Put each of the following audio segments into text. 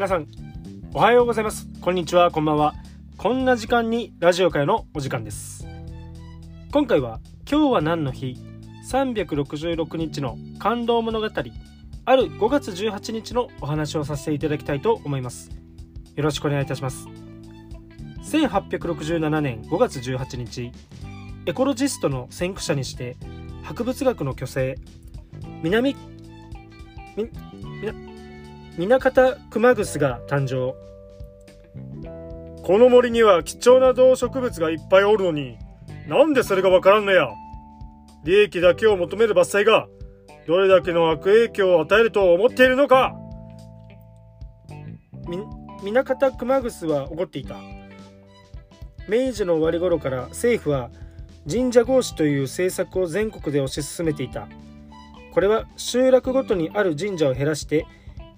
皆さんおはようございます。こんにちはこんばんは。こんな時間にラジオ会のお時間です。今回は今日は何の日？366日の感動物語。ある5月18日のお話をさせていただきたいと思います。よろしくお願いいたします。1867年5月18日。エコロジストの先駆者にして博物学の巨星南み南方熊楠が誕生。この森には貴重な動植物がいっぱいおるのになんでそれがわからんのや。利益だけを求める伐採がどれだけの悪影響を与えると思っているのか。南方熊楠は怒っていた。明治の終わり頃から政府は神社合祀という政策を全国で推し進めていた。これは集落ごとにある神社を減らして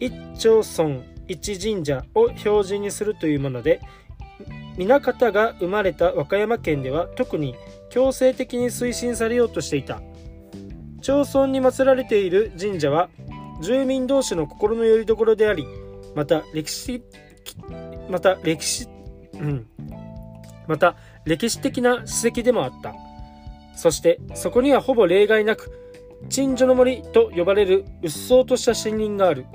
一町村一神社を標準にするというもので南方が生まれた和歌山県では特に強制的に推進されようとしていた。町村に祀られている神社は住民同士の心の拠り所でありまた歴史また歴史うん。また歴史的な史跡でもあった。そしてそこにはほぼ例外なく鎮守の森と呼ばれる鬱蒼とした森林がある。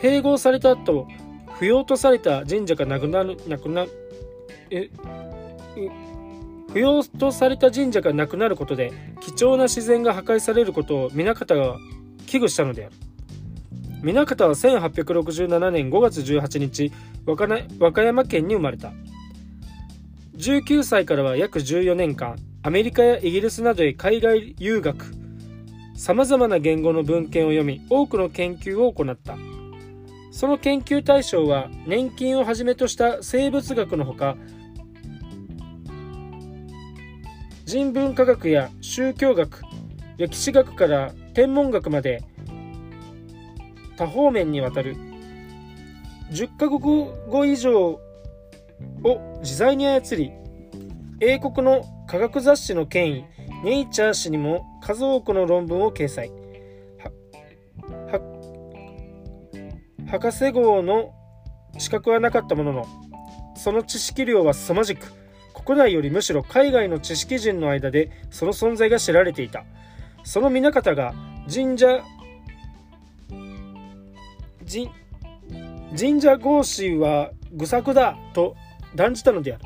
併合された後不要とされた神社がなくなるなくなえ不要とされた神社がなくなることで貴重な自然が破壊されることを南方が危惧したのである。南方は1867年5月18日和歌山県に生まれた。19歳からは約14年間アメリカやイギリスなどへ海外留学。さまざまな言語の文献を読み多くの研究を行った。その研究対象は年金をはじめとした生物学のほか人文科学や宗教学歴史学から天文学まで多方面にわたる。10カ国語以上を自在に操り英国の科学雑誌の権威ネイチャー誌にも数多くの論文を掲載。博士号の資格はなかったもののその知識量は凄まじく国内よりむしろ海外の知識人の間でその存在が知られていた。その南方が神社神社合祀は愚策だと断じたのである。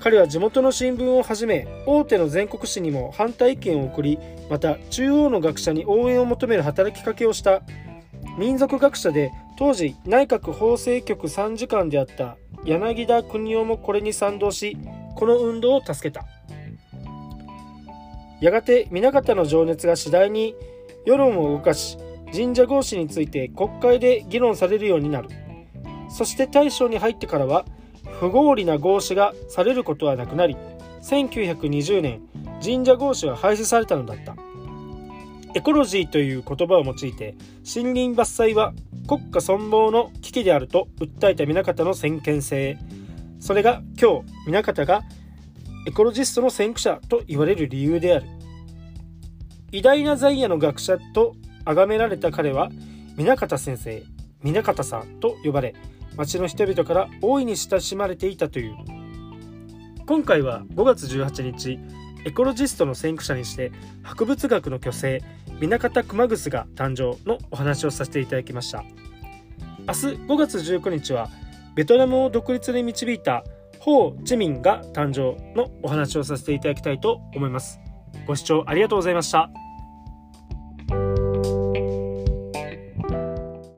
彼は地元の新聞をはじめ大手の全国紙にも反対意見を送りまた中央の学者に応援を求める働きかけをした。民族学者で当時内閣法制局参事官であった柳田国夫もこれに賛同しこの運動を助けた。やがて南方の情熱が次第に世論を動かし神社合祀について国会で議論されるようになる。そして大正に入ってからは不合理な合祀がされることはなくなり1920年神社合祀は廃止されたのだった。エコロジーという言葉を用いて森林伐採は国家存亡の危機であると訴えた南方の先見性。それが今日南方がエコロジストの先駆者と言われる理由である。偉大な在野の学者と崇められた彼は南方先生南方さんと呼ばれ町の人々から大いに親しまれていたという。今回は5月18日エコロジストの先駆者にして博物学の巨星南方熊楠が誕生のお話をさせていただきました。明日5月19日はベトナムを独立に導いたホー・チミンが誕生のお話をさせていただきたいと思います。ご視聴ありがとうございました。